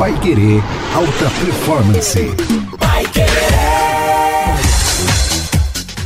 Pai Querer Alta Performance.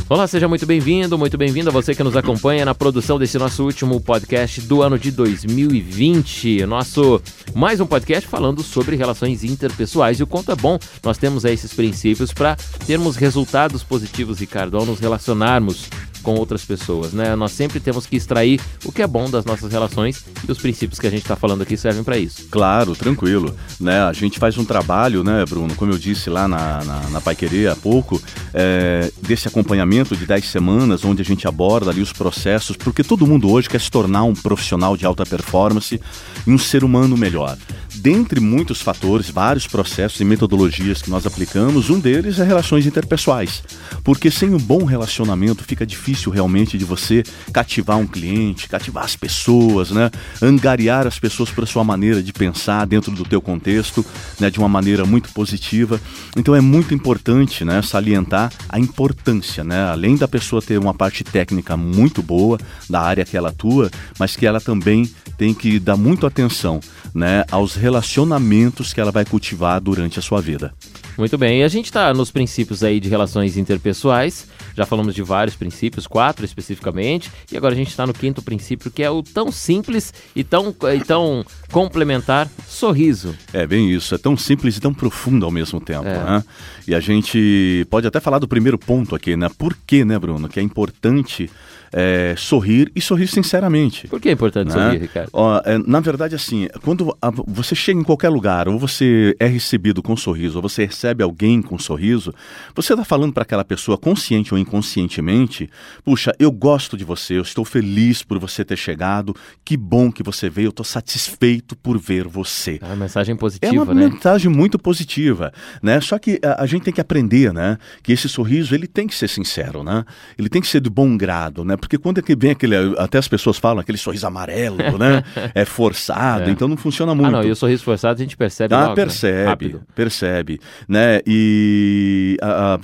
Olá, seja muito bem-vindo, muito bem-vindo a você que nos acompanha na produção desse nosso último podcast do ano de 2020. Nosso mais um podcast falando sobre relações interpessoais e o quanto é bom nós temos esses princípios para termos resultados positivos, Ricardo, ao nos relacionarmos com outras pessoas, né? Nós sempre temos que extrair o que é bom das nossas relações e os princípios que a gente está falando aqui servem para isso. Claro, tranquilo, né? A gente faz um trabalho, né, Bruno, como eu disse lá na, na, na Pai Querer há pouco, é, desse acompanhamento de 10 semanas, onde a gente aborda ali os processos, porque todo mundo hoje quer se tornar um profissional de alta performance e um ser humano melhor. Dentre muitos fatores, vários processos e metodologias que nós aplicamos, um deles é relações interpessoais. Porque sem um bom relacionamento fica difícil realmente de você cativar um cliente, cativar as pessoas, né? Angariar as pessoas para sua maneira de pensar dentro do teu contexto, né? De uma maneira muito positiva. Então é muito importante, né? Salientar a importância, né? Além da pessoa ter uma parte técnica muito boa da área que ela atua, mas que ela também tem que dar muito atenção, né? Aos relacionamentos que ela vai cultivar durante a sua vida. Muito bem, e a gente está nos princípios aí de relações interpessoais, já falamos de vários princípios, quatro especificamente, e agora a gente está no quinto princípio, que é o tão simples e tão, e tão complementar sorriso. É bem isso, é tão simples e tão profundo ao mesmo tempo, é. né? E a gente pode até falar do primeiro ponto aqui, né? Por que, né, Bruno, que é importante é, sorrir e sorrir sinceramente. Por que é importante né? sorrir, Ricardo? Ó, é, na verdade, assim, quando a, você chega em qualquer lugar, ou você é recebido com um sorriso, ou você recebe alguém com um sorriso, você está falando para aquela pessoa, consciente ou inconscientemente, puxa, eu gosto de você, eu estou feliz por você ter chegado, que bom que você veio, eu estou satisfeito por ver você. É uma mensagem positiva, né? É uma né? mensagem muito positiva, né? Só que a, a gente tem que aprender, né? Que esse sorriso, ele tem que ser sincero, né? Ele tem que ser de bom grado, né? Porque quando é que vem aquele. Até as pessoas falam aquele sorriso amarelo, né? É forçado, é. então não funciona muito. Ah, não, e o sorriso forçado a gente percebe. Ah, logo, né? percebe, né? percebe. Né? E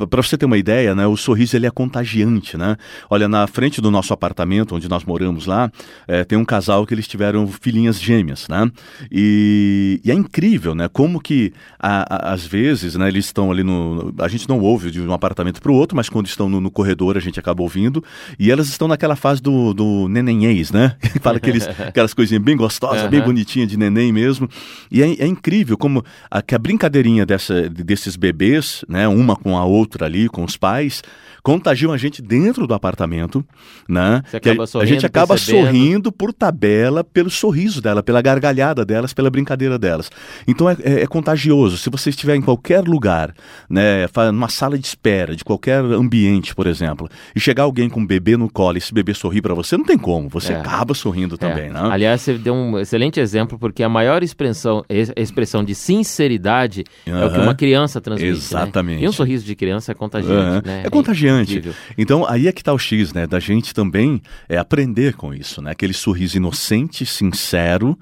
para você ter uma ideia, né? O sorriso ele é contagiante, né? Olha, na frente do nosso apartamento, onde nós moramos lá, é, tem um casal que eles tiveram filhinhas gêmeas, né? E, e é incrível, né? Como que a, a, às vezes, né? Eles estão ali no. A gente não ouve de um apartamento para o outro, mas quando estão no, no corredor a gente acaba ouvindo. E elas estão naquela fase do, do nenenhês, né? Fala aqueles, aquelas coisinhas bem gostosas, uhum. bem bonitinhas de neném mesmo. E é, é incrível como a, que a brincadeirinha dessa, desses bebês, né? Uma com a outra ali, com os pais, contagiam a gente dentro do apartamento, né? Você acaba a, a gente acaba percebendo. sorrindo por tabela pelo sorriso dela, pela gargalhada delas, pela brincadeira delas. Então é, é, é contagioso. Se você estiver em qualquer lugar, né? Numa sala de espera, de qualquer ambiente, por exemplo, e chegar alguém com um bebê no colo esse bebê sorrir para você, não tem como. Você é. acaba sorrindo também, é. né? Aliás, você deu um excelente exemplo, porque a maior expressão, expressão de sinceridade uhum. é o que uma criança transmite. Né? Exatamente. Né? E um sorriso de criança é contagiante, uhum. né? É contagiante. então, aí é que tá o X, né? Da gente também é aprender com isso, né? Aquele sorriso inocente, sincero,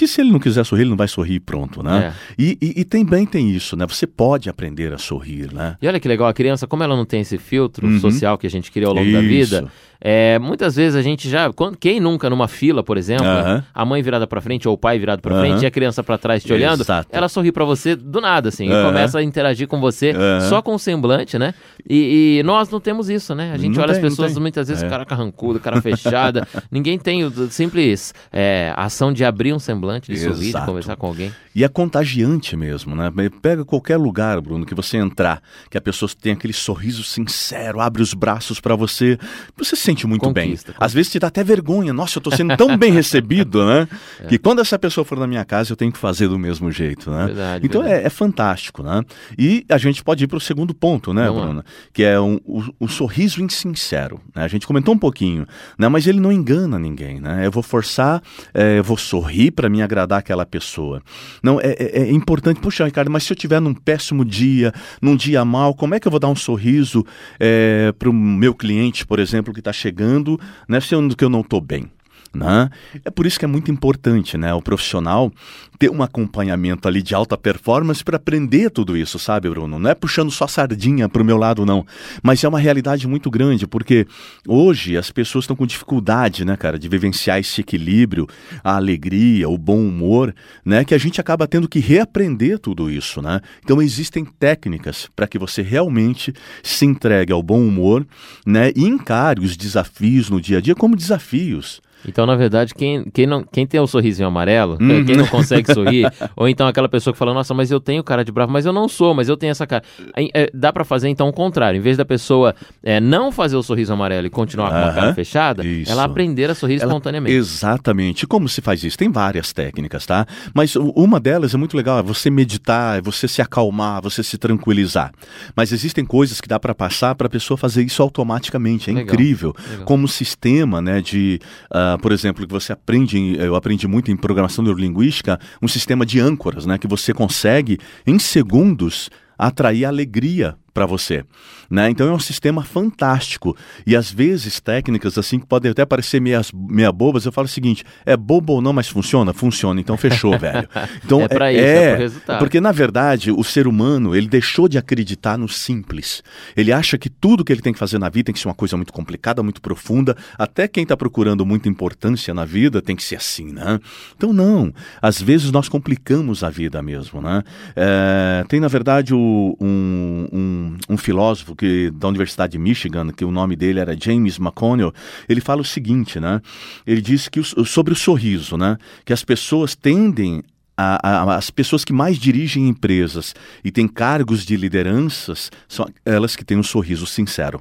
que se ele não quiser sorrir, ele não vai sorrir pronto, né? É. E, e, e, também tem isso, né? Você pode aprender a sorrir, né? E olha que legal, a criança, como ela não tem esse filtro uhum. social que a gente criou ao longo isso. da vida, é, muitas vezes a gente já. Quem nunca numa fila, por exemplo, a mãe virada para frente ou o pai virado para frente e a criança para trás te olhando, Exato. ela sorri para você do nada, assim, e começa a interagir com você só com o semblante, né? E, e, nós não temos isso, né? A gente não olha tem, as pessoas muitas vezes, é. cara carrancudo, cara fechada. Ninguém tem o simples é, ação de abrir um semblante, de Exato. de conversar com alguém. E é contagiante mesmo, né? Pega qualquer lugar, Bruno, que você entrar, que a pessoa tem aquele sorriso sincero, abre os braços para você, você se sente muito conquista, bem. Conquista. Às vezes te dá até vergonha. Nossa, eu tô sendo tão bem recebido, né? É. Que quando essa pessoa for na minha casa, eu tenho que fazer do mesmo jeito, né? Verdade, então verdade. É, é, fantástico, né? E a gente pode ir para o segundo ponto, né, Vamos Bruno? Lá. Que é um, o, o, sorriso insincero. Né? A gente comentou um pouquinho, né? Mas ele não engana ninguém, né? Eu vou forçar, é, eu vou sorrir para me agradar aquela pessoa. Não, é, é, é, importante. Puxa, Ricardo, mas se eu tiver num péssimo dia, num dia mal, como é que eu vou dar um sorriso é, para o meu cliente, por exemplo, que está chegando, né, sendo que eu não estou bem? Né? É por isso que é muito importante né, o profissional ter um acompanhamento ali de alta performance para aprender tudo isso, sabe, Bruno? Não é puxando só sardinha para o meu lado, não. Mas é uma realidade muito grande, porque hoje as pessoas estão com dificuldade, né, cara, de vivenciar esse equilíbrio, a alegria, o bom humor, né, que a gente acaba tendo que reaprender tudo isso, né? Então existem técnicas para que você realmente se entregue ao bom humor, né, e encare os desafios no dia a dia como desafios. Então, na verdade, quem, quem, não, quem tem o sorrisinho amarelo, uhum. quem não consegue sorrir, ou então aquela pessoa que fala, nossa, mas eu tenho cara de bravo, mas eu não sou, mas eu tenho essa cara. É, dá para fazer então o contrário. Em vez da pessoa é, não fazer o sorriso amarelo e continuar com a cara fechada, isso. ela aprender a sorrir ela, espontaneamente. Exatamente. Como se faz isso? Tem várias técnicas, tá? Mas uma delas é muito legal, é você meditar, é você se acalmar, você se tranquilizar. Mas existem coisas que dá para passar para a pessoa fazer isso automaticamente. É legal. incrível. Legal. Como sistema, né, de uh, por exemplo, que você aprende, eu aprendi muito em programação neurolinguística, um sistema de âncoras, né, que você consegue em segundos atrair alegria para você. Né? Então é um sistema fantástico. E às vezes técnicas assim que podem até parecer meias, meia bobas, eu falo o seguinte: é bobo ou não, mas funciona? Funciona, então fechou, velho. Então, é para isso, é, é resultado. Porque na verdade o ser humano ele deixou de acreditar no simples. Ele acha que tudo que ele tem que fazer na vida tem que ser uma coisa muito complicada, muito profunda. Até quem está procurando muita importância na vida tem que ser assim, né? Então não. Às vezes nós complicamos a vida mesmo, né? É, tem na verdade o, um, um um, filósofo que, da Universidade de Michigan, que o nome dele era James McConnell, ele fala o seguinte, né? Ele diz que o, sobre o sorriso, né? Que as pessoas tendem as pessoas que mais dirigem empresas e têm cargos de lideranças são elas que têm um sorriso sincero.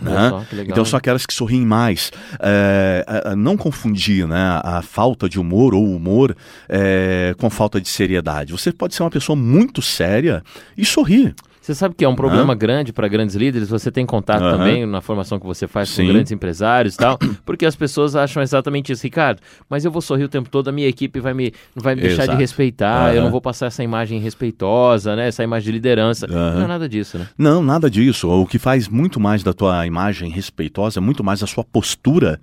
Né? Só, então são aquelas que sorriem mais. É, não confundir né, a falta de humor ou humor é, com falta de seriedade. Você pode ser uma pessoa muito séria e sorrir. Você sabe que é um problema grande para grandes líderes, você tem contato também na formação que você faz Sim. com grandes empresários e tal, porque as pessoas acham exatamente isso, Ricardo, mas eu vou sorrir o tempo todo, a minha equipe vai me, vai me deixar de respeitar, eu não vou passar essa imagem respeitosa, né, essa imagem de liderança. Não é nada disso, né? Não, nada disso. O que faz muito mais da tua imagem respeitosa é muito mais a sua postura,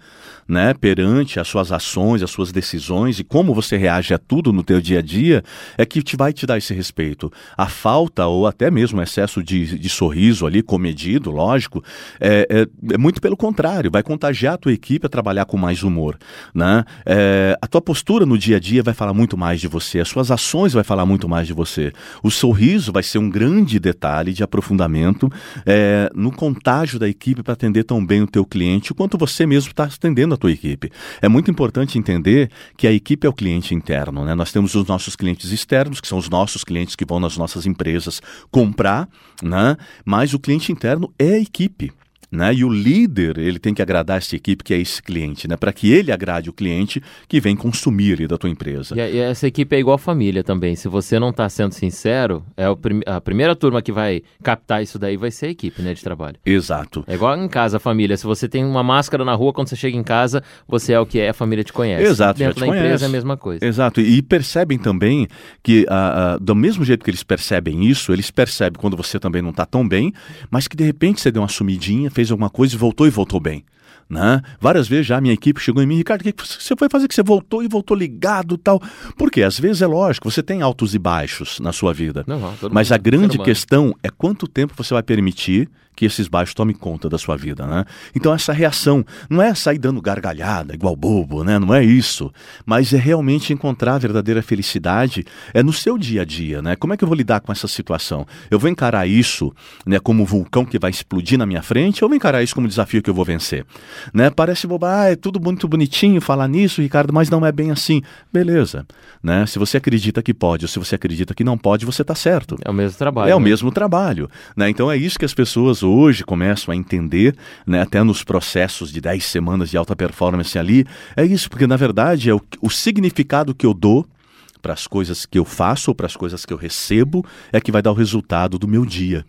né, perante as suas ações, as suas decisões e como você reage a tudo no teu dia a dia, é que te vai te dar esse respeito. A falta ou até mesmo essa excesso de, de sorriso ali, comedido, lógico, é, é, é, muito pelo contrário, vai contagiar a tua equipe a trabalhar com mais humor. Né? É, a tua postura no dia a dia vai falar muito mais de você, as suas ações vai falar muito mais de você. O sorriso vai ser um grande detalhe de aprofundamento é, no contágio da equipe para atender tão bem o teu cliente, quanto você mesmo está atendendo a tua equipe. É muito importante entender que a equipe é o cliente interno. Né? Nós temos os nossos clientes externos, que são os nossos clientes que vão nas nossas empresas comprar né? mas o cliente interno é a equipe. Né? E o líder ele tem que agradar essa equipe que é esse cliente, né? Para que ele agrade o cliente que vem consumir da tua empresa. E, e, essa equipe é igual família também. Se você não está sendo sincero, é prim a primeira turma que vai captar isso daí vai ser a equipe, né, de trabalho. Exato. É igual em casa, a família. Se você tem uma máscara na rua, quando você chega em casa, você é o que é, a família te conhece. Exato. Dentro da conhece. empresa é a mesma coisa. Exato. E percebem também que do mesmo jeito que eles percebem isso, eles percebem quando você também não está tão bem, mas que de repente você deu uma sumidinha, fez alguma coisa e voltou e voltou bem. Né? Várias vezes já a minha equipe chegou em mim, Ricardo, o que você foi fazer que você voltou e voltou ligado tal? Porque às vezes é lógico, você tem altos e baixos na sua vida. Não, não, mas a grande questão é quanto tempo você vai permitir que esses baixos tomem conta da sua vida, né? Então essa reação não é sair dando gargalhada igual bobo, né? Não é isso, mas é realmente encontrar a verdadeira felicidade é no seu dia a dia, né? Como é que eu vou lidar com essa situação? Eu vou encarar isso, né, como um vulcão que vai explodir na minha frente, ou vou encarar isso como um desafio que eu vou vencer, né? Parece boba, ah, é tudo muito bonitinho falar nisso, Ricardo, mas não é bem assim. Beleza, né? Se você acredita que pode, ou se você acredita que não pode, você está certo. É o mesmo trabalho. É né? o mesmo trabalho, né? Então é isso que as pessoas hoje começam a entender, né, até nos processos de 10 semanas de alta performance ali, é isso, porque na verdade é o, o significado que eu dou para as coisas que eu faço ou para as coisas que eu recebo é que vai dar o resultado do meu dia.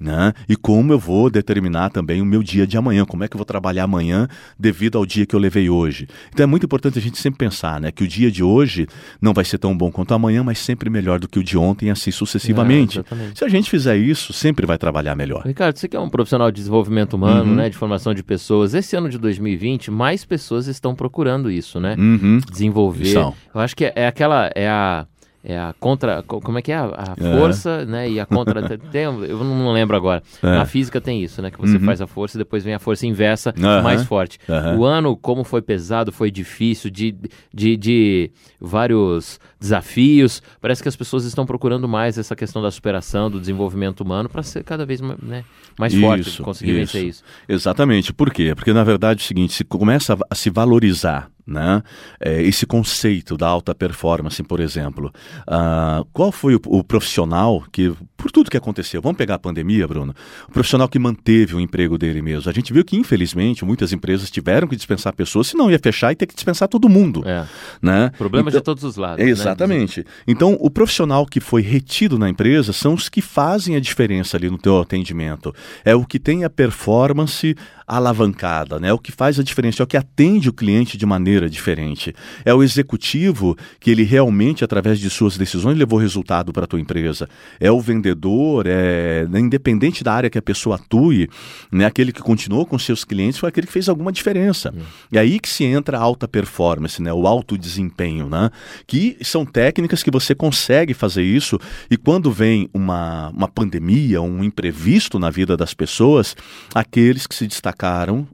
Né? E como eu vou determinar também o meu dia de amanhã, como é que eu vou trabalhar amanhã devido ao dia que eu levei hoje. Então é muito importante a gente sempre pensar né, que o dia de hoje não vai ser tão bom quanto amanhã, mas sempre melhor do que o de ontem, e assim sucessivamente. É, Se a gente fizer isso, sempre vai trabalhar melhor. Ricardo, você que é um profissional de desenvolvimento humano, uhum. né, de formação de pessoas, esse ano de 2020, mais pessoas estão procurando isso, né? Uhum. Desenvolver. Eu acho que é aquela. É a é a contra. Como é que é? A, é. força, é. né? E a contra. tem, eu não lembro agora. É. Na física tem isso, né? Que você uhum. faz a força e depois vem a força inversa uhum. mais forte. Uhum. O ano, como foi pesado, foi difícil, de, de, de vários desafios. Parece que as pessoas estão procurando mais essa questão da superação, do desenvolvimento humano, para ser cada vez né, mais isso, forte, conseguir isso. vencer isso. Exatamente. Por quê? Porque, na verdade, é o seguinte: se começa a se valorizar né? É, esse conceito da alta performance, por exemplo. Uh, qual foi o, o, profissional que, por tudo que aconteceu, vamos pegar a pandemia, Bruno, o profissional que manteve o emprego dele mesmo. A gente viu que, infelizmente, muitas empresas tiveram que dispensar pessoas, senão ia fechar e ter que dispensar todo mundo. É. Né? Problemas então, de todos os lados. Né? Exatamente. Né? Então, o profissional que foi retido na empresa são os que fazem a diferença ali no teu atendimento. É o que tem a performance alavancada, né? O que faz a diferença, é o que atende o cliente de maneira diferente. É o executivo que ele realmente, através de suas decisões, levou resultado para a tua empresa. É o vendedor, é né, independente da área que a pessoa atue, né? Aquele que continuou com seus clientes foi aquele que fez alguma diferença. E aí que se entra a alta performance, né? O alto desempenho, né? Que são técnicas que você consegue fazer isso e quando vem uma, uma pandemia, um imprevisto na vida das pessoas, aqueles que se destacam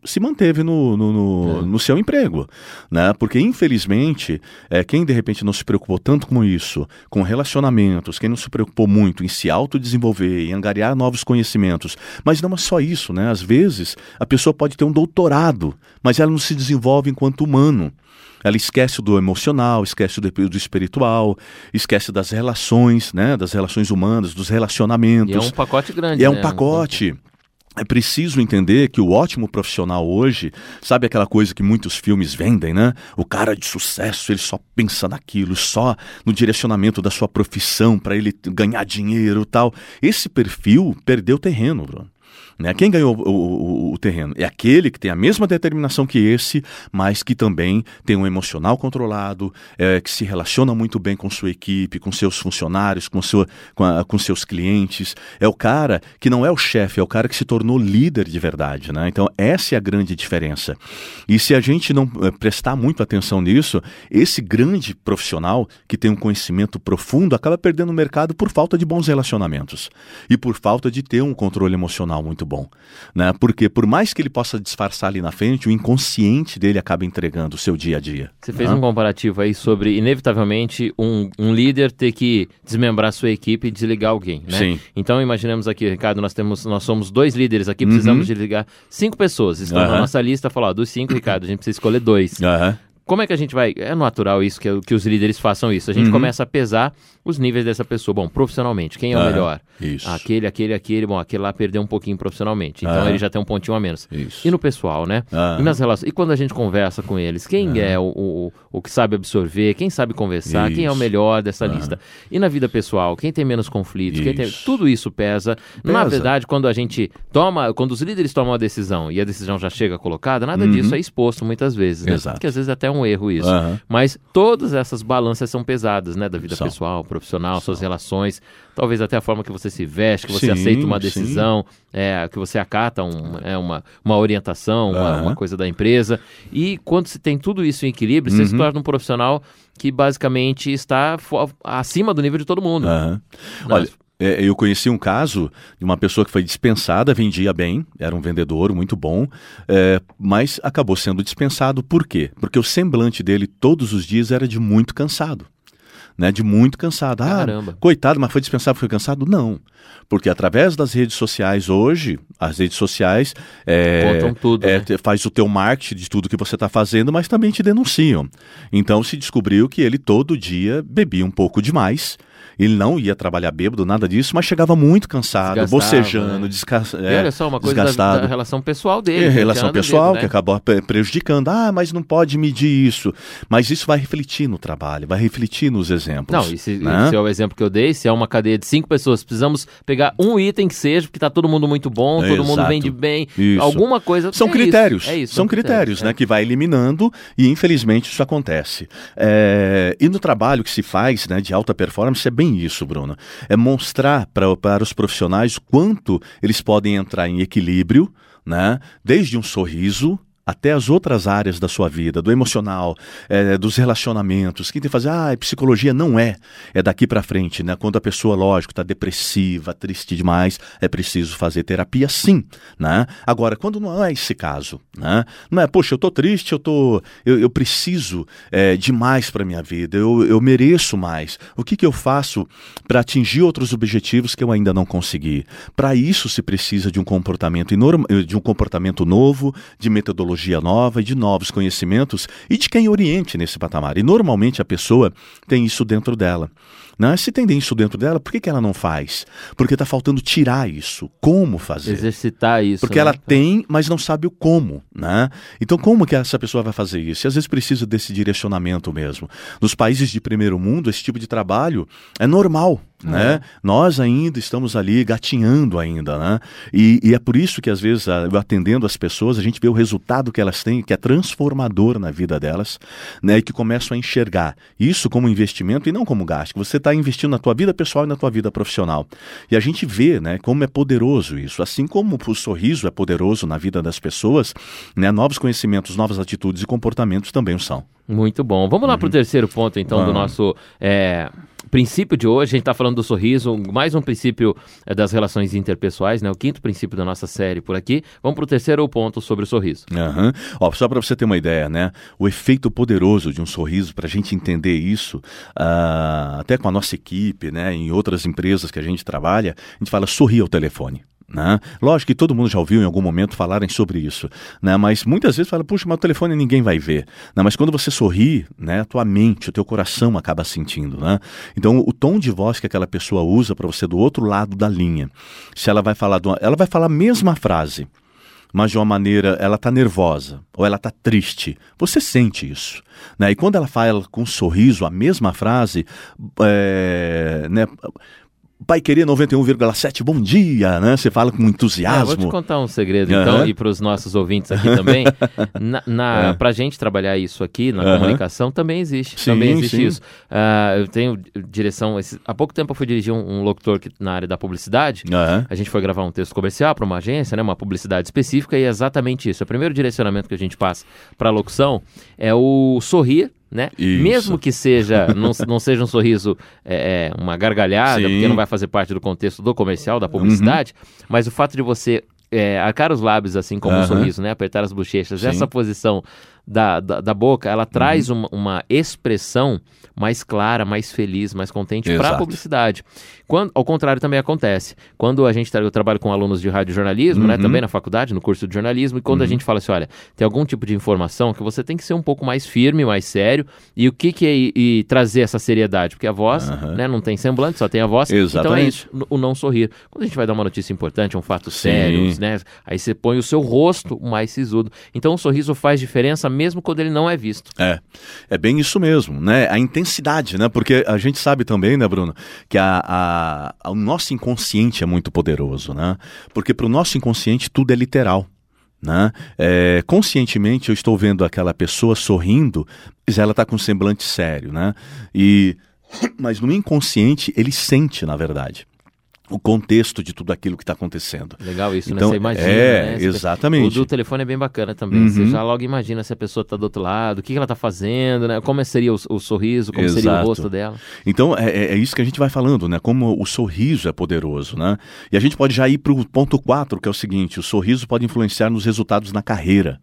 se manteve no, no, no, é. no seu emprego. Né? Porque, infelizmente, é, quem de repente não se preocupou tanto com isso, com relacionamentos, quem não se preocupou muito em se autodesenvolver, em angariar novos conhecimentos, mas não é só isso, né? Às vezes a pessoa pode ter um doutorado, mas ela não se desenvolve enquanto humano. Ela esquece do emocional, esquece do, do, espiritual, esquece das relações, né, das relações humanas, dos relacionamentos. E é um pacote grande. É né? um pacote. É preciso entender que o ótimo profissional hoje, sabe aquela coisa que muitos filmes vendem, né? O cara de sucesso, ele só pensa naquilo, só no direcionamento da sua profissão para ele ganhar dinheiro, tal. Esse perfil perdeu terreno, Bruno. Né? Quem ganhou o, o, o, terreno? É aquele que tem a mesma determinação que esse, mas que também tem um emocional controlado, é, que se relaciona muito bem com sua equipe, com seus funcionários, com, seu, com, a, com seus clientes. É o cara que não é o chefe, é o cara que se tornou líder de verdade. Né? Então, essa é a grande diferença. E se a gente não é, prestar muito atenção nisso, esse grande profissional que tem um conhecimento profundo acaba perdendo o mercado por falta de bons relacionamentos e por falta de ter um controle emocional muito bom, né? Porque por mais que ele possa disfarçar ali na frente, o inconsciente dele acaba entregando o seu dia a dia. Você fez né? um comparativo aí sobre, inevitavelmente, um, um líder ter que desmembrar sua equipe e desligar alguém, né? Sim. Então imaginemos aqui, Ricardo, nós temos, nós somos dois líderes aqui, precisamos uhum. desligar cinco pessoas. Estão uhum. na nossa lista, falar, dos cinco, Ricardo, a gente precisa escolher dois. Uhum. Como é que a gente vai. É natural isso, que, que os líderes façam isso. A gente uhum. começa a pesar os níveis dessa pessoa. Bom, profissionalmente, quem é o melhor? Isso. Aquele, aquele, aquele. Bom, aquele lá perdeu um pouquinho profissionalmente. Então ele já tem um pontinho a menos. Isso. E no pessoal, né? E nas relações. E quando a gente conversa com eles, quem é o, o, o, que sabe absorver, quem sabe conversar, isso. quem é o melhor dessa lista? E na vida pessoal, quem tem menos conflitos, quem tem... tudo isso pesa. pesa. Na verdade, quando a gente toma, quando os líderes tomam a decisão e a decisão já chega colocada, nada uhum. disso é exposto muitas vezes, né? Exato. Porque às vezes é até um erro isso. Mas todas essas balanças são pesadas, né? Da vida são. pessoal, profissional, são. suas relações, talvez até a forma que você se veste, que você sim, aceita uma decisão, é, que você acata um, é, uma, uma orientação, uma, uhum. uma, coisa da empresa. E quando se tem tudo isso em equilíbrio, uhum. você se uhum. torna um profissional que basicamente está acima do nível de todo mundo. Uhum. Olha, é, eu conheci um caso de uma pessoa que foi dispensada, vendia bem, era um vendedor muito bom, é, mas acabou sendo dispensado. Por quê? Porque o semblante dele todos os dias era de muito cansado. Né, de muito cansado. Ah, Caramba. coitado, mas foi dispensado foi cansado? Não. Porque através das redes sociais hoje, as redes sociais é, tudo, é, né? faz o teu marketing de tudo que você está fazendo, mas também te denunciam. Então se descobriu que ele todo dia bebia um pouco demais Ele não ia trabalhar bêbado, nada disso, mas chegava muito cansado, bocejando, né? desca... é, olha só, uma coisa desgastado. Da, da relação pessoal dele. É, relação pessoal né? que acabou prejudicando. Ah, mas não pode medir isso. Mas isso vai refletir no trabalho, vai refletir nos exemplos. Não, e se, né? é o exemplo que eu dei, se é uma cadeia de cinco pessoas, precisamos pegar um item que seja, porque está todo mundo muito bom, todo mundo vende bem, isso. alguma coisa. São é critérios. Isso, é isso, são, são critérios, critérios né? É. Que vai eliminando e infelizmente isso acontece. É, e no trabalho que se faz né, de alta performance é bem isso, Bruno. É mostrar para os profissionais quanto eles podem entrar em equilíbrio, né? Desde um sorriso até as outras áreas da sua vida, do emocional, é, dos relacionamentos. Quem tem que fazer, ah, psicologia não é, é daqui para frente, né? Quando a pessoa, lógico, está depressiva, triste demais, é preciso fazer terapia, sim, né? Agora, quando não é esse caso, né? Não é, poxa, eu tô triste, eu tô, eu, eu preciso é, de mais para minha vida, eu, eu mereço mais. O que que eu faço para atingir outros objetivos que eu ainda não consegui? Para isso se precisa de um comportamento enorme, de um comportamento novo, de metodologia tecnologia nova e de novos conhecimentos e de quem oriente nesse patamar. E normalmente a pessoa tem isso dentro dela. Né? Se tem isso dentro dela, por que, que ela não faz? Porque está faltando tirar isso. Como fazer? Exercitar isso. Porque né? ela tem, mas não sabe o como. Né? Então, como que essa pessoa vai fazer isso? E às vezes precisa desse direcionamento mesmo. Nos países de primeiro mundo, esse tipo de trabalho é normal. Né? Uhum. Nós ainda estamos ali gatinhando ainda, né? E, e, é por isso que às vezes atendendo as pessoas a gente vê o resultado que elas têm que é transformador na vida delas, né? E que começam a enxergar isso como investimento e não como gasto. Você está investindo na tua vida pessoal e na tua vida profissional. E a gente vê, né? Como é poderoso isso. Assim como o sorriso é poderoso na vida das pessoas, né? Novos conhecimentos, novas atitudes e comportamentos também o são. Muito bom. Vamos lá uhum. para o terceiro ponto, então, Vamos. do nosso é, princípio de hoje. A gente está falando do sorriso, mais um princípio é, das relações interpessoais, né? O quinto princípio da nossa série por aqui. Vamos para o terceiro ponto sobre o sorriso. Uhum. Ó, só para você ter uma ideia, né? O efeito poderoso de um sorriso, para a gente entender isso, uh, até com a nossa equipe, né? Em outras empresas que a gente trabalha, a gente fala sorrir ao telefone. Né? Lógico que todo mundo já ouviu em algum momento falarem sobre isso, né? mas muitas vezes fala, puxa, mas o telefone ninguém vai ver. Né? Mas quando você sorri, né, a tua mente, o teu coração acaba sentindo. Né? Então, o tom de voz que aquela pessoa usa para você do outro lado da linha, se ela vai falar, ela vai falar a mesma frase, mas de uma maneira, ela está nervosa ou ela está triste. Você sente isso. Né? E quando ela fala com um sorriso a mesma frase, é, né, Pai Querer 91,7, bom dia, né? Você fala com entusiasmo. É, vou te contar um segredo, então, uhum. e para os nossos ouvintes aqui também. na, na é. Para a gente trabalhar isso aqui na uhum. comunicação, também existe. Sim, também existe sim. isso. Uh, eu tenho direção. Esse, há pouco tempo eu fui dirigir um, um locutor que, na área da publicidade. Uhum. A gente foi gravar um texto comercial para uma agência, né? Uma publicidade específica, e é exatamente isso. O primeiro direcionamento que a gente passa para a locução é o sorrir né? Isso. Mesmo que seja não, não seja um sorriso, é, é uma gargalhada, Sim. porque não vai fazer parte do contexto do comercial, da publicidade, uhum. mas o fato de você é, arcar os lábios assim como uhum. um sorriso, né? Apertar as bochechas, Sim. essa posição da, da, da, boca, ela traz uhum. uma, uma expressão mais clara, mais feliz, mais contente para a publicidade. Quando, ao contrário, também acontece. Quando a gente eu trabalho com alunos de rádio jornalismo, né, uhum. né, também na faculdade, no curso de jornalismo, e quando uhum. a gente fala assim, olha, tem algum tipo de informação que você tem que ser um pouco mais firme, mais sério, e o que que é e, e trazer essa seriedade? Porque a voz, uhum. né, não tem semblante, só tem a voz. Exatamente. Então é isso, o não sorrir. Quando a gente vai dar uma notícia importante, um fato Sim. sério, né, aí você põe o seu rosto mais sisudo. Então o sorriso faz diferença mesmo quando ele não é visto. É, é bem isso mesmo, né? A intensidade, né? Porque a gente sabe também, né, Bruno, que a, a, o nosso inconsciente é muito poderoso, né? Porque para o nosso inconsciente tudo é literal. Né? É, conscientemente eu estou vendo aquela pessoa sorrindo, mas ela está com um semblante sério, né? E mas no inconsciente ele sente, na verdade o contexto de tudo aquilo que está acontecendo. Legal isso, né? então, né? Você imagina. É, né? exatamente. O do telefone é bem bacana também. Uhum. Você já logo imagina se a pessoa está do outro lado, o que, que ela está fazendo, né? Como seria o, o sorriso, como Exato. seria o rosto dela. Então, é, é, é, isso que a gente vai falando, né? Como o sorriso é poderoso, né? E a gente pode já ir para o ponto 4, que é o seguinte: o sorriso pode influenciar nos resultados na carreira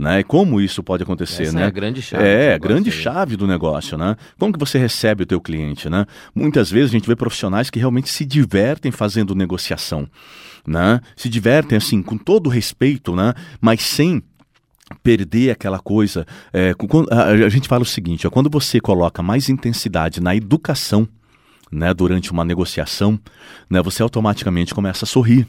né? Como isso pode acontecer, Essa né? É a grande chave. É, a grande aí. chave do negócio, né? Como que você recebe o teu cliente, né? Muitas vezes a gente vê profissionais que realmente se divertem fazendo negociação, né? Se divertem assim com todo respeito, né? Mas sem perder aquela coisa. É, a, gente fala o seguinte: ó, quando você coloca mais intensidade na educação né, durante uma negociação, né, você automaticamente começa a sorrir.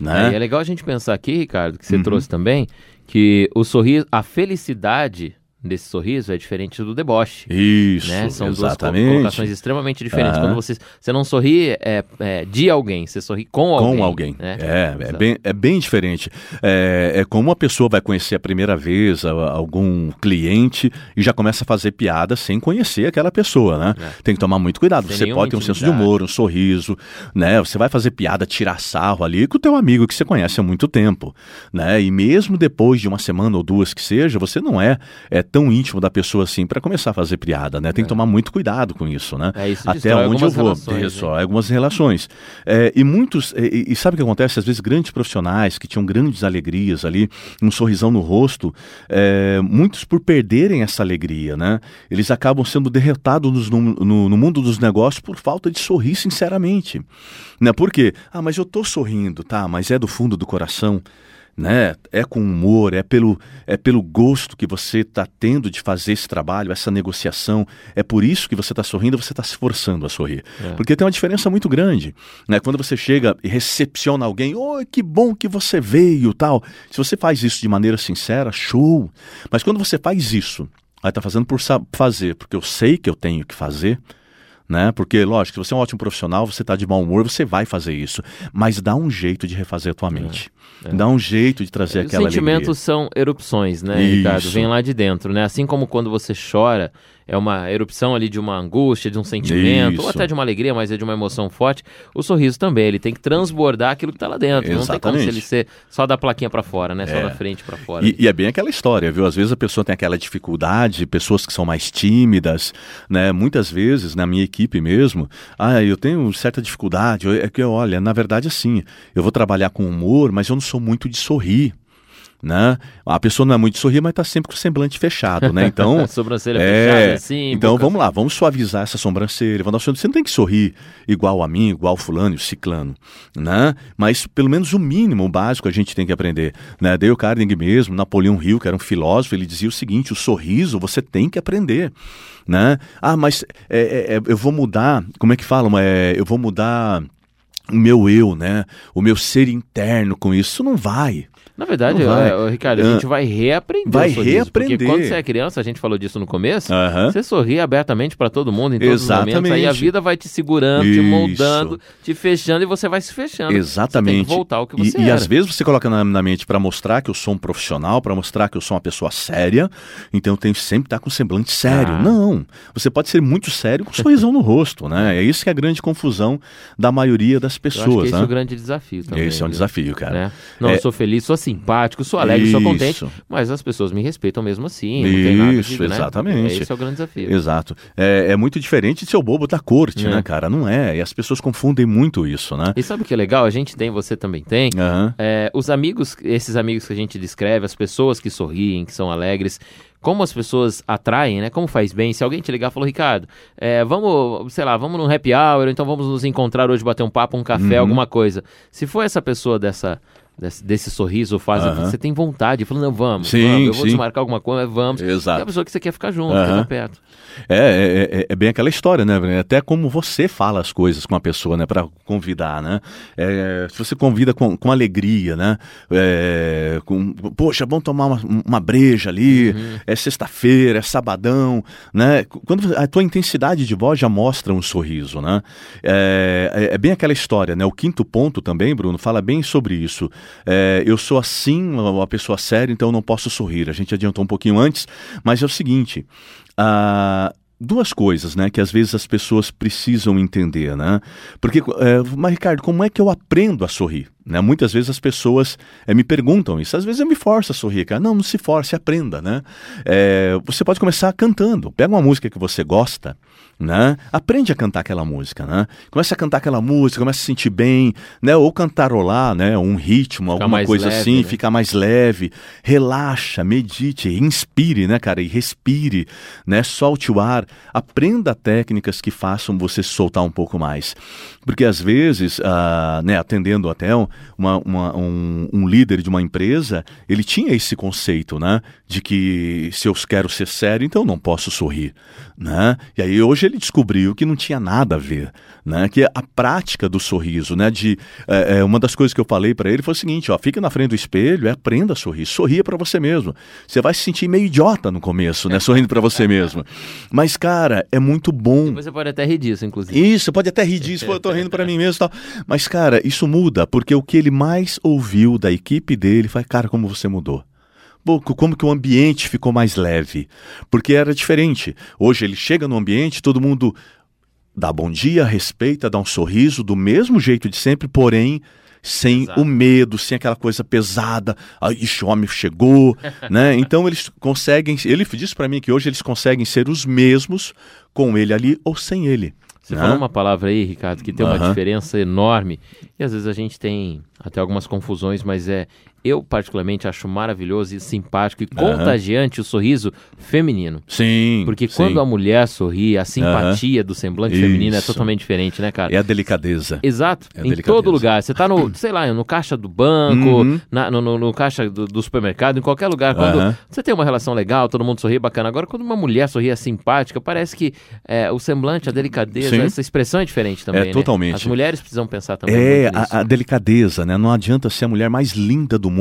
Né? É, é legal a gente pensar aqui, Ricardo, que você uhum. trouxe também, que o sorriso, a felicidade desse sorriso é diferente do deboche. Isso, né? São exatamente. duas colocações extremamente diferentes. Quando você, você não sorri é, é, de alguém, você sorri com alguém. Com alguém. Né? É, é bem, é bem diferente. É, é como uma pessoa vai conhecer a primeira vez algum cliente e já começa a fazer piada sem conhecer aquela pessoa, né? É. Tem que tomar muito cuidado. Sem você pode ter um senso de humor, um sorriso, né? Você vai fazer piada, tirar sarro ali com o teu amigo que você conhece há muito tempo, né? E mesmo depois de uma semana ou duas que seja, você não é, é tão íntimo da pessoa assim para começar a fazer piada, né? Tem é. que tomar muito cuidado com isso, né? É, isso Até onde eu vou. Isso, né? algumas relações. É, e muitos, e, e, sabe o que acontece? Às vezes grandes profissionais que tinham grandes alegrias ali, um sorrisão no rosto, é, muitos por perderem essa alegria, né? Eles acabam sendo derrotados no, no, no mundo dos negócios por falta de sorrir sinceramente. Né? Por quê? Ah, mas eu tô sorrindo, tá? Mas é do fundo do coração né? É com humor, é pelo, é pelo gosto que você está tendo de fazer esse trabalho, essa negociação. É por isso que você está sorrindo, você está se forçando a sorrir. É. Porque tem uma diferença muito grande, né? Quando você chega e recepciona alguém, oi, que bom que você veio, tal. Se você faz isso de maneira sincera, show. Mas quando você faz isso, aí está fazendo por fazer, porque eu sei que eu tenho que fazer, né? Porque, lógico, se você é um ótimo profissional, você está de mau humor, você vai fazer isso. Mas dá um jeito de refazer a tua mente. É, é. Dá um jeito de trazer Os aquela sentimentos alegria. são erupções, né, isso. Ricardo? Vem lá de dentro, né? Assim como quando você chora, é uma erupção ali de uma angústia, de um sentimento, Isso. ou até de uma alegria, mas é de uma emoção forte. O sorriso também, ele tem que transbordar aquilo que está lá dentro. Exatamente. Não tem como se ele ser só da plaquinha para fora, né? Só é. da frente para fora. E, e, é bem aquela história, viu? Às vezes a pessoa tem aquela dificuldade, pessoas que são mais tímidas, né? Muitas vezes, na minha equipe mesmo, ah, eu tenho certa dificuldade. É que, olha, na verdade, assim, eu vou trabalhar com humor, mas eu não sou muito de sorrir né? A pessoa não é muito sorrir, mas está sempre com o semblante fechado, né? Então, sobrancelha é, fechada, assim. Então boca... vamos lá, vamos suavizar essa sobrancelha. Você não tem que sorrir igual a mim, igual fulano e ciclano, né? Mas pelo menos o mínimo, o básico a gente tem que aprender, né? Dale Carnegie mesmo, Napoleão Hill, que era um filósofo, ele dizia o seguinte: o sorriso você tem que aprender, né? Ah, mas é, é, é eu vou mudar, como é que falam? É, eu vou mudar o meu eu, né? O meu ser interno com isso. Isso não vai. Na verdade, é, Ricardo, a gente vai reaprender vai reaprender. Porque quando você é criança, a gente falou disso no começo, você sorri abertamente para todo mundo em todos Exatamente. os momentos, aí a vida vai te segurando, Isso. te moldando, te fechando e você vai se fechando. Exatamente. Você tem que voltar ao que você e, e às vezes você coloca na, na mente para mostrar que eu sou um profissional, para mostrar que eu sou uma pessoa séria, então eu tenho que sempre estar com um semblante sério. Ah. Não, você pode ser muito sério com um sorrisão no rosto, né? É isso que é a grande confusão da maioria das pessoas, eu acho que esse né? é o grande desafio também. Esse é um desafio, cara. Né? Não, é... eu sou feliz, sou assim simpático, sou alegre, Isso. sou contente, mas as pessoas me respeitam mesmo assim. Nada Isso, de, né? exatamente. É, esse é o grande desafio. Exato. É, é muito diferente de ser o bobo da corte, é. né, cara? Não é. E as pessoas confundem muito isso, né? E sabe o que é legal? A gente tem, você também tem. Uhum. É, os amigos, esses amigos que a gente descreve, as pessoas que sorriem, que são alegres, como as pessoas atraem, né? Como faz bem. Se alguém te ligar e falou, Ricardo, é, vamos, sei lá, vamos num happy hour, então vamos nos encontrar hoje, bater um papo, um café, uhum. alguma coisa. Se for essa pessoa dessa desse, desse sorriso faz, uhum. você tem vontade, falando, não, vamos, sim, vamos, eu vou sim. desmarcar alguma coisa, vamos. Exato. É a pessoa que você quer ficar junto, uhum. ficar perto. É, é, é, é, bem aquela história, né? Até como você fala as coisas com a pessoa, né? Para convidar, né? É, se você convida com, com alegria, né? É, com, Poxa, vamos tomar uma, uma breja ali, uhum. é sexta-feira, é sabadão, né? Quando a tua intensidade de voz já mostra um sorriso, né? É, é, é bem aquela história, né? O quinto ponto também, Bruno, fala bem sobre isso. É, eu sou assim, uma pessoa séria, então não posso sorrir. A gente adiantou um pouquinho antes, mas é o seguinte: duas coisas, né, que às vezes as pessoas precisam entender, né? Porque, é, mas Ricardo, como é que eu aprendo a sorrir? Né? Muitas vezes as pessoas é, me perguntam isso. Às vezes eu me forço a sorrir, cara. Não, não se force, aprenda, né? É, você pode começar cantando. Pega uma música que você gosta, né? Aprende a cantar aquela música, né? Começa a cantar aquela música, começa a se sentir bem, né? Ou cantarolar, né? Um ritmo, fica alguma coisa leve, assim, né? ficar mais leve. Relaxa, medite, inspire, né, cara? E respire, né? Solte o ar. Aprenda técnicas que façam você soltar um pouco mais. Porque às vezes, uh, né, atendendo até um, uma, uma, um, um, líder de uma empresa, ele tinha esse conceito, né? De que se eu quero ser sério, então eu não posso sorrir, né? E aí hoje ele descobriu que não tinha nada a ver, né? Que a prática do sorriso, né? De, é, é uma das coisas que eu falei para ele foi o seguinte, ó, fica na frente do espelho e aprenda a sorrir. Sorria para você mesmo. Você vai se sentir meio idiota no começo, né? Sorrindo para você mesmo. Mas, cara, é muito bom. Você pode até rir disso, inclusive. Isso, pode até rir disso, eu tô rindo para mim mesmo e tal. Mas, cara, isso muda, porque o que ele mais ouviu da equipe dele foi, cara, como você mudou como que o ambiente ficou mais leve, porque era diferente. Hoje ele chega no ambiente, todo mundo dá bom dia, respeita, dá um sorriso do mesmo jeito de sempre, porém sem Exato. o medo, sem aquela coisa pesada. Ah, ixi, o homem chegou, né? Então eles conseguem, ele disse para mim que hoje eles conseguem ser os mesmos com ele ali ou sem ele. Você né? falou uma palavra aí, Ricardo, que tem uma diferença enorme. E às vezes a gente tem até algumas confusões, mas é eu particularmente acho maravilhoso e simpático e contagiante o sorriso feminino. Sim. Porque sim. quando a mulher sorri, a simpatia do semblante Isso. feminino é totalmente diferente, né, cara? É a delicadeza. Exato. É em delicadeza. todo lugar. Você tá no, sei lá, no caixa do banco, uhum. na, no, no, no, caixa do, do, supermercado, em qualquer lugar. Quando você tem uma relação legal, todo mundo sorri bacana. Agora, quando uma mulher sorri é simpática, parece que é, o semblante, a delicadeza, sim. essa expressão é diferente também. É, né? totalmente. As mulheres precisam pensar também. É, a, a delicadeza, né? Não adianta ser a mulher mais linda do mundo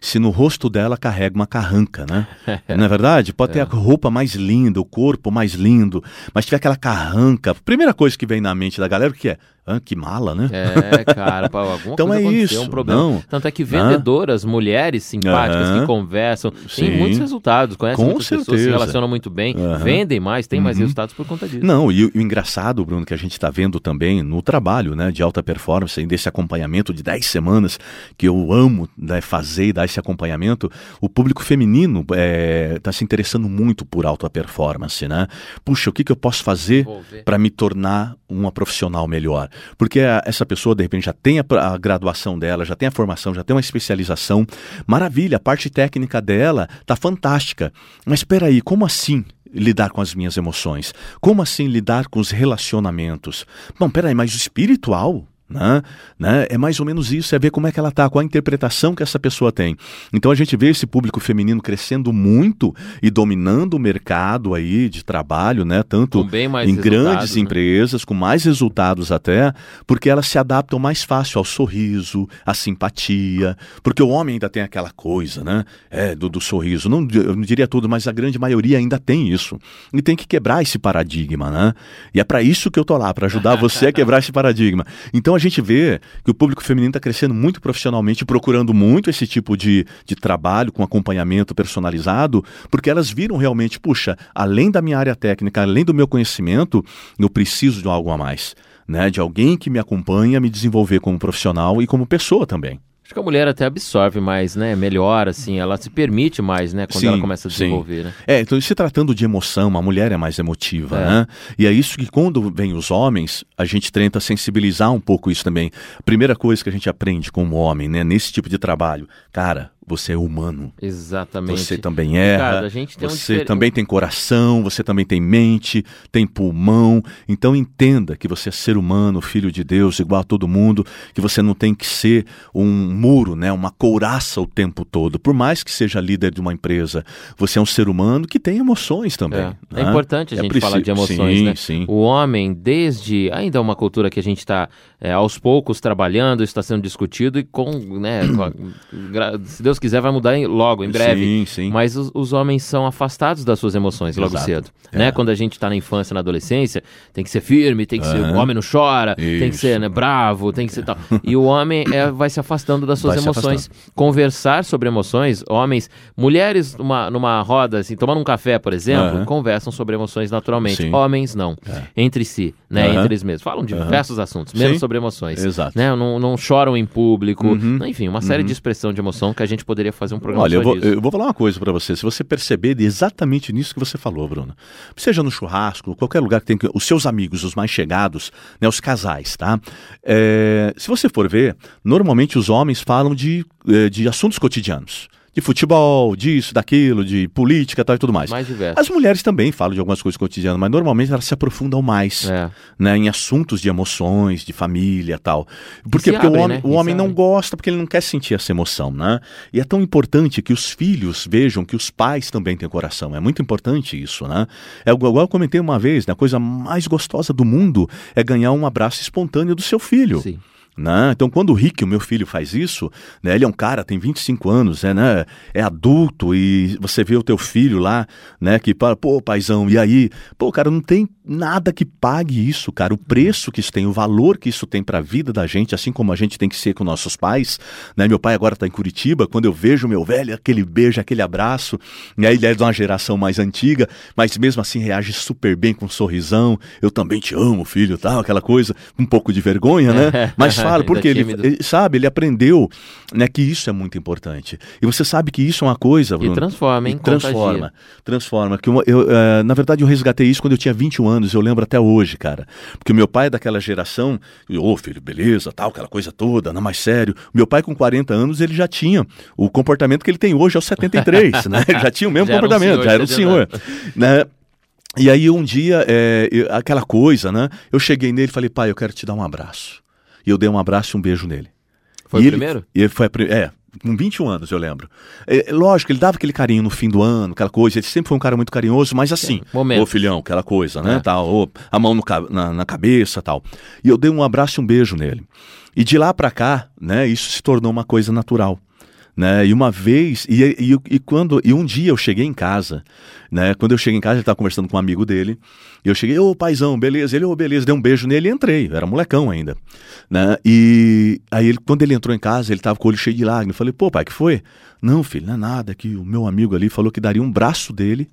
se no rosto dela carrega uma carranca, né? Não é verdade? Pode ter é. a roupa mais linda, o corpo mais lindo, mas tiver aquela carranca. Primeira coisa que vem na mente da galera, o que é? Ah, que mala, né? É, cara, pá, alguma então coisa é isso, um problema. Não. Tanto é que vendedoras, ah. mulheres simpáticas que conversam, Sim. têm muitos resultados, conhecem Com muitas certeza. pessoas, se relacionam muito bem, vendem mais, têm uhum. mais resultados por conta disso. Não, e, e o engraçado, Bruno, que a gente está vendo também no trabalho né, de alta performance, desse acompanhamento de 10 semanas, que eu amo né, fazer e dar esse acompanhamento, o público feminino está é, tá se interessando muito por alta performance, né? Puxa, o que, que eu posso fazer para me tornar uma profissional melhor? Porque a, essa pessoa, de repente, já tem a, a, graduação dela, já tem a formação, já tem uma especialização. Maravilha, a parte técnica dela tá fantástica. Mas espera aí, como assim? lidar com as minhas emoções? Como assim lidar com os relacionamentos? Bom, peraí, mas o espiritual? Né? Né? É mais ou menos isso, é ver como é que ela está, qual a interpretação que essa pessoa tem. Então a gente vê esse público feminino crescendo muito e dominando o mercado aí de trabalho, né? Tanto em grandes né? empresas, com mais resultados até, porque elas se adaptam mais fácil ao sorriso, à simpatia, porque o homem ainda tem aquela coisa, né? É, do, do sorriso. Não, eu não diria tudo, mas a grande maioria ainda tem isso. E tem que quebrar esse paradigma, né? E é para isso que eu tô lá, para ajudar você a quebrar esse paradigma. Então a gente vê que o público feminino está crescendo muito profissionalmente, procurando muito esse tipo de, de trabalho com acompanhamento personalizado, porque elas viram realmente, puxa, além da minha área técnica, além do meu conhecimento, eu preciso de algo a mais. Né, de alguém que me acompanha me desenvolver como profissional e como pessoa também. Acho que a mulher até absorve mais, né? Melhor, assim, ela se permite mais, né? Quando sim, ela começa a desenvolver, né? É, então se tratando de emoção, a mulher é mais emotiva, é. né? E é isso que quando vem os homens, a gente tenta sensibilizar um pouco isso também. Primeira coisa que a gente aprende como homem, né? Nesse tipo de trabalho, cara, você é humano. Exatamente. Você também erra. Cara, você um difer... também tem coração, você também tem mente, tem pulmão. Então entenda que você é ser humano, filho de Deus, igual a todo mundo, que você não tem que ser um muro, né, uma couraça o tempo todo. Por mais que seja líder de uma empresa, você é um ser humano que tem emoções também. É, né? é importante a é gente falar de emoções, sim, né? Sim. O homem, desde ainda é uma cultura que a gente está é, aos poucos trabalhando, está sendo discutido e com, né, com a, se Deus quiser vai mudar em, logo, em breve. Sim, sim. Mas os, os, homens são afastados das suas emoções logo Exato. cedo, é. né? Quando a gente está na infância, na adolescência, tem que ser firme, tem que ser o homem não chora, Isso. tem que ser né, bravo, tem que ser tal. E o homem é, vai se afastando das suas vai emoções. Conversar sobre emoções, homens, mulheres numa, numa roda assim, tomando um café, por exemplo, conversam sobre emoções naturalmente. Sim. Homens não, é. entre si, né, entre eles mesmos. Falam de diversos assuntos, menos sobre sobre emoções. Exato. Né? Não, não choram em público. Uhum. Enfim, uma série uhum. de expressão de emoção que a gente poderia fazer um programa Olha, eu vou, eu vou falar uma coisa para você. Se você perceber exatamente nisso que você falou, Bruno, seja no churrasco, qualquer lugar que tem os seus amigos, os mais chegados, né, os casais, tá? É, se você for ver, normalmente os homens falam de, é, de assuntos cotidianos de futebol, disso, daquilo, de política tal, e tudo mais. Mais diverso. As mulheres também falam de algumas coisas cotidianas, mas normalmente elas se aprofundam mais é. né, em assuntos de emoções, de família tal. Por quê? Porque abre, o homem, né? o homem não gosta, porque ele não quer sentir essa emoção. Né? E é tão importante que os filhos vejam que os pais também têm coração. É muito importante isso. Né? É igual eu comentei uma vez, né, a coisa mais gostosa do mundo é ganhar um abraço espontâneo do seu filho. Sim. Né? Então, quando o Rick, o meu filho, faz isso, né? ele é um cara, tem 25 anos, é, né? é adulto, e você vê o teu filho lá, né? que fala, pô, paizão, e aí? Pô, cara, não tem nada que pague isso, cara. O preço que isso tem, o valor que isso tem para a vida da gente, assim como a gente tem que ser com nossos pais. Né? Meu pai agora está em Curitiba, quando eu vejo meu velho, aquele beijo, aquele abraço, e aí ele é de uma geração mais antiga, mas mesmo assim reage super bem com um sorrisão. Eu também te amo, filho, tal, aquela coisa, um pouco de vergonha, né? Mas fala, porque ele, ele, sabe, ele aprendeu né, que isso é muito importante. E você sabe que isso é uma coisa, Bruno. E transforma, hein? Transforma, contagia. transforma. Que eu, eu uh, na verdade, eu resgatei isso quando eu tinha 21 anos eu lembro até hoje, cara. Porque o meu pai é daquela geração, ô oh, filho, beleza, tal, aquela coisa toda, não mais sério. Meu pai com 40 anos, ele já tinha o comportamento que ele tem hoje aos 73, né? Ele já tinha o mesmo já comportamento, já era um senhor, né? E aí um dia, é, aquela coisa, né? Eu cheguei nele e falei, pai, eu quero te dar um abraço. E eu dei um abraço e um beijo nele. Foi e o ele, primeiro? E foi é, com 21 anos, eu lembro. É, lógico, ele dava aquele carinho no fim do ano, aquela coisa. Ele sempre foi um cara muito carinhoso, mas assim, ô filhão, aquela coisa, né? É. Tal, ô, a mão no, na, na, cabeça tal. E eu dei um abraço e um beijo nele. E de lá para cá, né, isso se tornou uma coisa natural. Né? E uma vez, e, e, e, quando, e um dia eu cheguei em casa, né? Quando eu cheguei em casa, ele estava conversando com um amigo dele, e eu cheguei, ô paizão, beleza, ele, ô beleza, dei um beijo nele e entrei, era molecão ainda, né? E aí ele, quando ele entrou em casa, ele estava com o olho cheio de lágrimas, eu falei, pô pai, que foi? Não filho, não é nada, que o meu amigo ali falou que daria um braço dele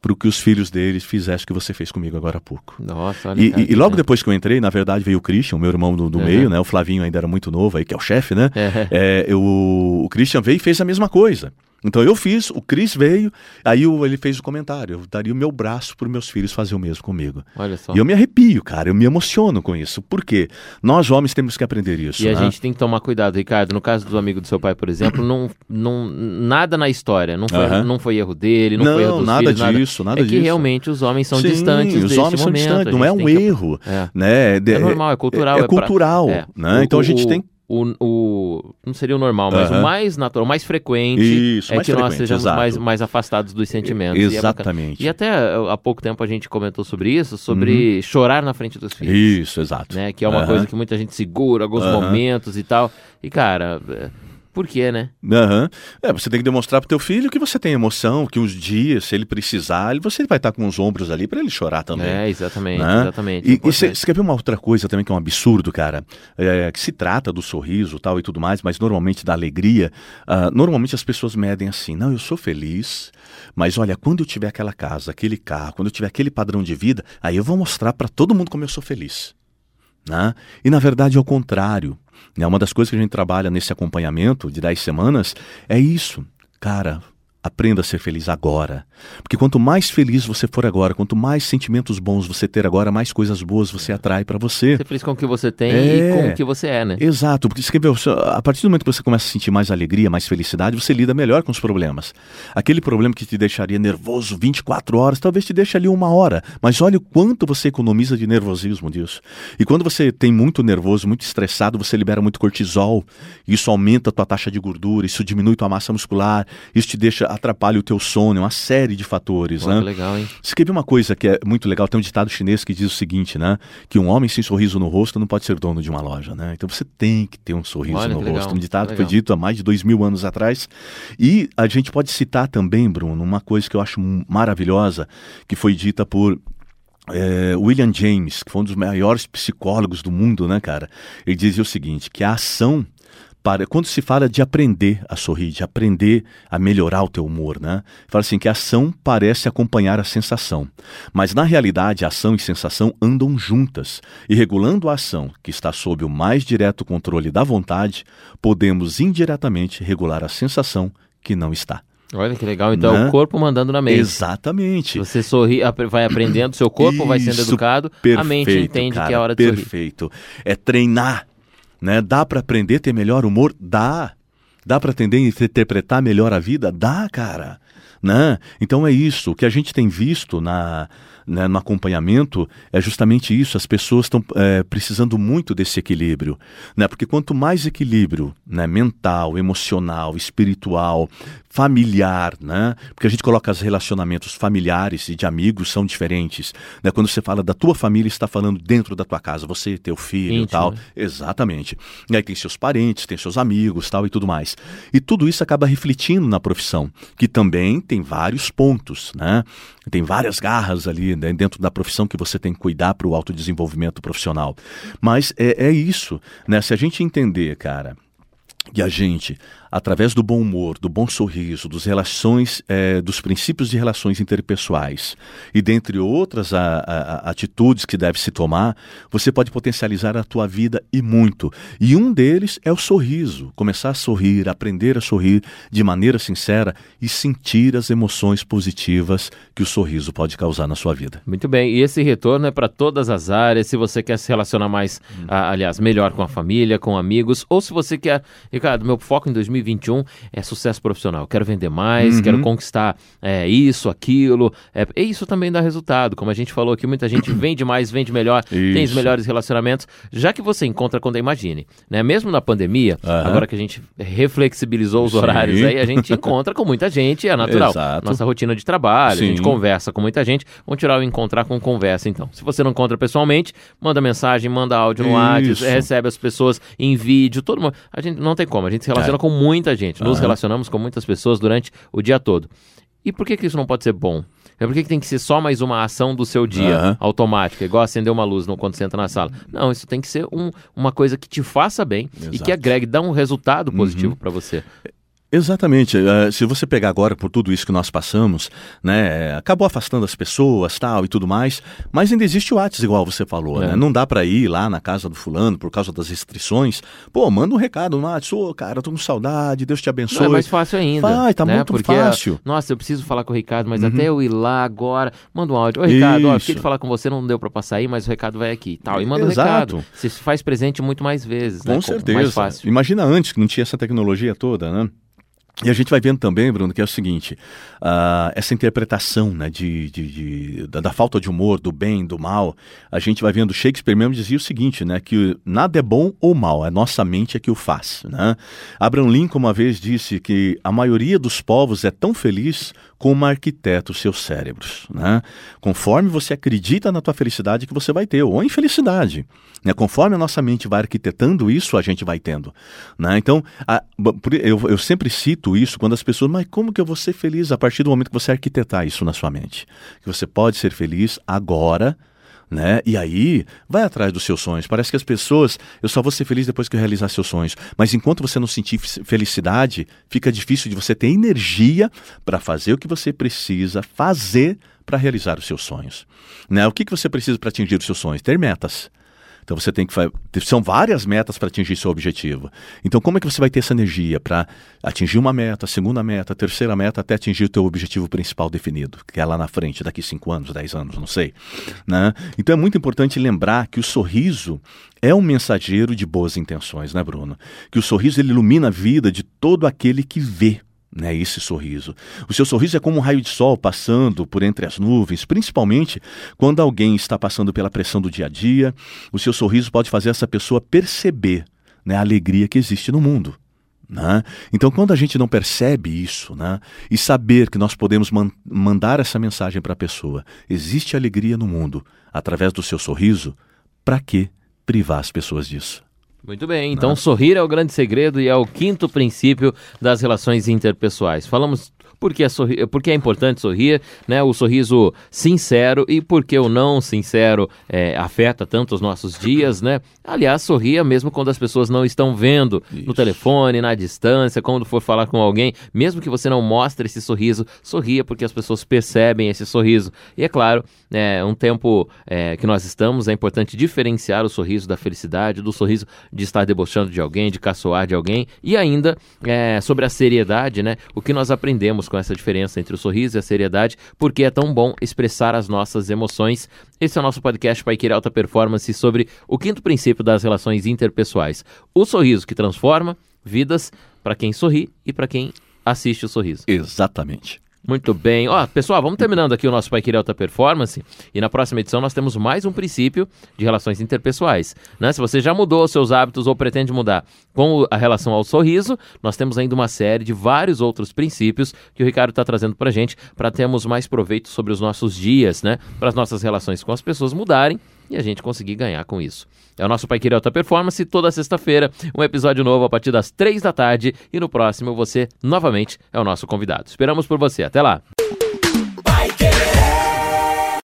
para o que os filhos deles fizessem o que você fez comigo agora há pouco. Nossa, olha e, cara, e, e logo depois que eu entrei, na verdade, veio o Christian, meu irmão do, do uhum. meio, né? O Flavinho ainda era muito novo aí, que é o chefe, né? É. É, eu, o Christian veio e fez a mesma coisa. Então eu fiz, o Cris veio, aí ele fez o comentário. Eu daria o meu braço para os meus filhos fazer o mesmo comigo. Olha só. E eu me arrepio, cara, eu me emociono com isso. Por quê? Nós homens temos que aprender isso. E né? a gente tem que tomar cuidado, Ricardo. No caso do amigo do seu pai, por exemplo, não, não, nada na história. Não foi, não foi erro dele, não, não foi erro dos nada filhos, disso, nada, nada é que realmente os homens são Sim, distantes os homens são distantes, não é um erro. É. Né? É, é normal, é cultural. É, é cultural. Pra... É. Né? Então a gente tem o, o, não seria o normal, mas o mais natural, o mais frequente Isso, é mais que nós sejamos mais, mais afastados dos sentimentos. Exatamente. E, é e, até há pouco tempo a gente comentou sobre isso, sobre uhum. chorar na frente dos filhos. Isso, exato. Né? Que é uma uhum. coisa que muita gente segura, alguns momentos e tal. E cara, por quê, né? Uhum. É, você tem que demonstrar pro teu filho que você tem emoção, que uns dias, se ele precisar, você vai estar com os ombros ali para ele chorar também. É, exatamente, né? exatamente. E você quer ver uma outra coisa também que é um absurdo, cara? É, que se trata do sorriso tal e tudo mais, mas normalmente da alegria. Uh, normalmente as pessoas medem assim, não, eu sou feliz, mas olha, quando eu tiver aquela casa, aquele carro, quando eu tiver aquele padrão de vida, aí eu vou mostrar para todo mundo como eu sou feliz. Né? E na verdade é o contrário. Né? Uma das coisas que a gente trabalha nesse acompanhamento de 10 semanas é isso. Cara, Aprenda a ser feliz agora. Porque quanto mais feliz você for agora, quanto mais sentimentos bons você ter agora, mais coisas boas você atrai para você. Ser feliz com o que você tem é... e com o que você é, né? Exato. Porque escreveu, a partir do momento que você começa a sentir mais alegria, mais felicidade, você lida melhor com os problemas. Aquele problema que te deixaria nervoso 24 horas, talvez te deixe ali uma hora. Mas olha o quanto você economiza de nervosismo disso. E quando você tem muito nervoso, muito estressado, você libera muito cortisol. Isso aumenta a tua taxa de gordura, isso diminui tua massa muscular, isso te deixa atrapalha o teu sono, é uma série de fatores, Pô, né? legal, hein? Ver uma coisa que é muito legal? Tem um ditado chinês que diz o seguinte, né? Que um homem sem sorriso no rosto não pode ser dono de uma loja, né? Então você tem que ter um sorriso Olha, no rosto. Legal, um ditado que foi dito há mais de dois mil anos atrás. E a gente pode citar também, Bruno, uma coisa que eu acho maravilhosa, que foi dita por é, William James, que foi um dos maiores psicólogos do mundo, né, cara? Ele dizia o seguinte: que a ação para quando se fala de aprender a sorrir, de aprender a melhorar o teu humor, né? Fala assim que a ação parece acompanhar a sensação, mas na realidade ação e sensação andam juntas. E regulando a ação, que está sob o mais direto controle da vontade, podemos indiretamente regular a sensação que não está. Olha que legal, então né? é o corpo mandando na mente. Exatamente. Você sorri, vai aprendendo, seu corpo Isso, vai sendo educado, perfeito, a mente entende cara, que é hora de perfeito. sorrir. Perfeito. É treinar né? Dá para aprender a ter melhor humor? Dá. Dá para atender e interpretar melhor a vida? Dá, cara. Né? Então é isso. O que a gente tem visto na, né, no acompanhamento é justamente isso. As pessoas estão é, precisando muito desse equilíbrio, né? Porque quanto mais equilíbrio, né, mental, emocional, espiritual, familiar, né? Porque a gente coloca os relacionamentos familiares e de amigos são diferentes, né? Quando você fala da tua família, está falando dentro da tua casa, você, teu filho, e tal. Né? Exatamente. E aí tem seus parentes, tem seus amigos, tal e tudo mais. E tudo isso acaba refletindo na profissão, que também tem vários pontos, né? Tem várias garras ali né, dentro da profissão que você tem que cuidar para o autodesenvolvimento profissional. Mas é, é isso, né? Se a gente entender, cara, que a gente através do bom humor, do bom sorriso, dos relações, é, dos princípios de relações interpessoais e dentre outras a, a, atitudes que deve se tomar, você pode potencializar a tua vida e muito. E um deles é o sorriso, começar a sorrir, aprender a sorrir de maneira sincera e sentir as emoções positivas que o sorriso pode causar na sua vida. Muito bem, e esse retorno é para todas as áreas, se você quer se relacionar mais, hum. a, aliás, melhor com a família, com amigos, ou se você quer, Ricardo, meu foco em 2020 2021 é sucesso profissional. Quero vender mais, uhum. quero conquistar é, isso, aquilo. É, e isso também dá resultado. Como a gente falou aqui, muita gente vende mais, vende melhor, isso. tem os melhores relacionamentos. Já que você encontra quando imagine, né? Mesmo na pandemia, uhum. agora que a gente reflexibilizou os Sim. horários aí, a gente encontra com muita gente, é natural. Exato. Nossa rotina de trabalho, Sim. a gente conversa com muita gente. Vamos tirar o encontrar com conversa, então. Se você não encontra pessoalmente, manda mensagem, manda áudio no WhatsApp, recebe as pessoas em vídeo, todo mundo. A gente não tem como, a gente se relaciona é. com muita gente, nos uhum. relacionamos com muitas pessoas durante o dia todo. E por que, que isso não pode ser bom? É por que, que tem que ser só mais uma ação do seu dia, uhum. automática, igual acender uma luz no, quando você entra na sala? Não, isso tem que ser um, uma coisa que te faça bem Exato. e que agregue, dá um resultado positivo uhum. para você. Exatamente. Uh, se você pegar agora por tudo isso que nós passamos, né, acabou afastando as pessoas, tal e tudo mais, mas ainda existe o WhatsApp, igual você falou, é. né? Não dá para ir lá na casa do fulano por causa das restrições. Pô, manda um recado no WhatsApp, ô, oh, cara, tô com saudade, Deus te abençoe. Não, é mais fácil ainda. Vai, tá né? muito Porque, fácil. Nossa, eu preciso falar com o Ricardo, mas uhum. até eu ir lá agora, manda um áudio. Ô, Ricardo, isso. ó, fiquei de falar com você, não deu para passar aí, mas o recado vai aqui, tal. E manda um recado. Você faz presente muito mais vezes, com né? certeza. Mais fácil. Imagina antes que não tinha essa tecnologia toda, né? E a gente vai vendo também, Bruno, que é o seguinte: uh, essa interpretação né, de, de, de da, da, falta de humor, do bem, do mal, a gente vai vendo Shakespeare mesmo dizia o seguinte, né, que nada é bom ou mal, a nossa mente é que o faz. Né? Abraham Lincoln uma vez disse que a maioria dos povos é tão feliz como arquiteta os seus cérebros. Né? Conforme você acredita na tua felicidade que você vai ter, ou infelicidade. Né? Conforme a nossa mente vai arquitetando isso, a gente vai tendo. Né? Então, a, eu, eu sempre cito isso quando as pessoas, mas como que eu vou ser feliz a partir do momento que você arquitetar isso na sua mente? Que você pode ser feliz agora, né? E aí, vai atrás dos seus sonhos. Parece que as pessoas, eu só vou ser feliz depois que eu realizar seus sonhos. Mas enquanto você não sentir felicidade, fica difícil de você ter energia para fazer o que você precisa fazer para realizar os seus sonhos. Né? O que, que você precisa para atingir os seus sonhos? Ter metas. Então você tem que são várias metas para atingir seu objetivo. Então como é que você vai ter essa energia para atingir uma meta, segunda meta, terceira meta até atingir o teu objetivo principal definido, que é lá na frente, daqui 5 anos, 10 anos, não sei, né? Então é muito importante lembrar que o sorriso é um mensageiro de boas intenções, né, Bruno? Que o sorriso ele ilumina a vida de todo aquele que vê né, esse sorriso. O seu sorriso é como um raio de sol passando por entre as nuvens, principalmente quando alguém está passando pela pressão do dia a dia. O seu sorriso pode fazer essa pessoa perceber né, a alegria que existe no mundo. Né? Então, quando a gente não percebe isso né, e saber que nós podemos man mandar essa mensagem para a pessoa, existe alegria no mundo através do seu sorriso, para que privar as pessoas disso? Muito bem, então sorrir é o grande segredo e é o quinto princípio das relações interpessoais. Falamos porque é, sorri... porque é importante sorrir, né? O sorriso sincero e porque o não sincero é, afeta tanto os nossos dias, né? Aliás, sorria mesmo quando as pessoas não estão vendo Isso. no telefone, na distância, quando for falar com alguém, mesmo que você não mostre esse sorriso, sorria porque as pessoas percebem esse sorriso. E é claro, é um tempo é, que nós estamos, é importante diferenciar o sorriso da felicidade, do sorriso de estar debochando de alguém, de caçoar de alguém, e ainda é, sobre a seriedade, né? O que nós aprendemos com essa diferença entre o sorriso e a seriedade, porque é tão bom expressar as nossas emoções. Esse é o nosso podcast Pai Querer Alta Performance sobre o quinto princípio das relações interpessoais. O sorriso que transforma vidas para quem sorri e para quem assiste o sorriso. Exatamente. Muito bem. Ó, pessoal, vamos terminando aqui o nosso Pai Querer Alta Performance. E na próxima edição nós temos mais um princípio de relações interpessoais. Né? Se você já mudou os seus hábitos ou pretende mudar com a relação ao sorriso, nós temos ainda uma série de vários outros princípios que o Ricardo está trazendo para gente para termos mais proveito sobre os nossos dias, né? Para as nossas relações com as pessoas mudarem e a gente conseguir ganhar com isso. É o nosso Pai Querer Alta Performance, toda sexta-feira, um episódio novo a partir das três da tarde e no próximo você, novamente, é o nosso convidado. Esperamos por você. Até lá!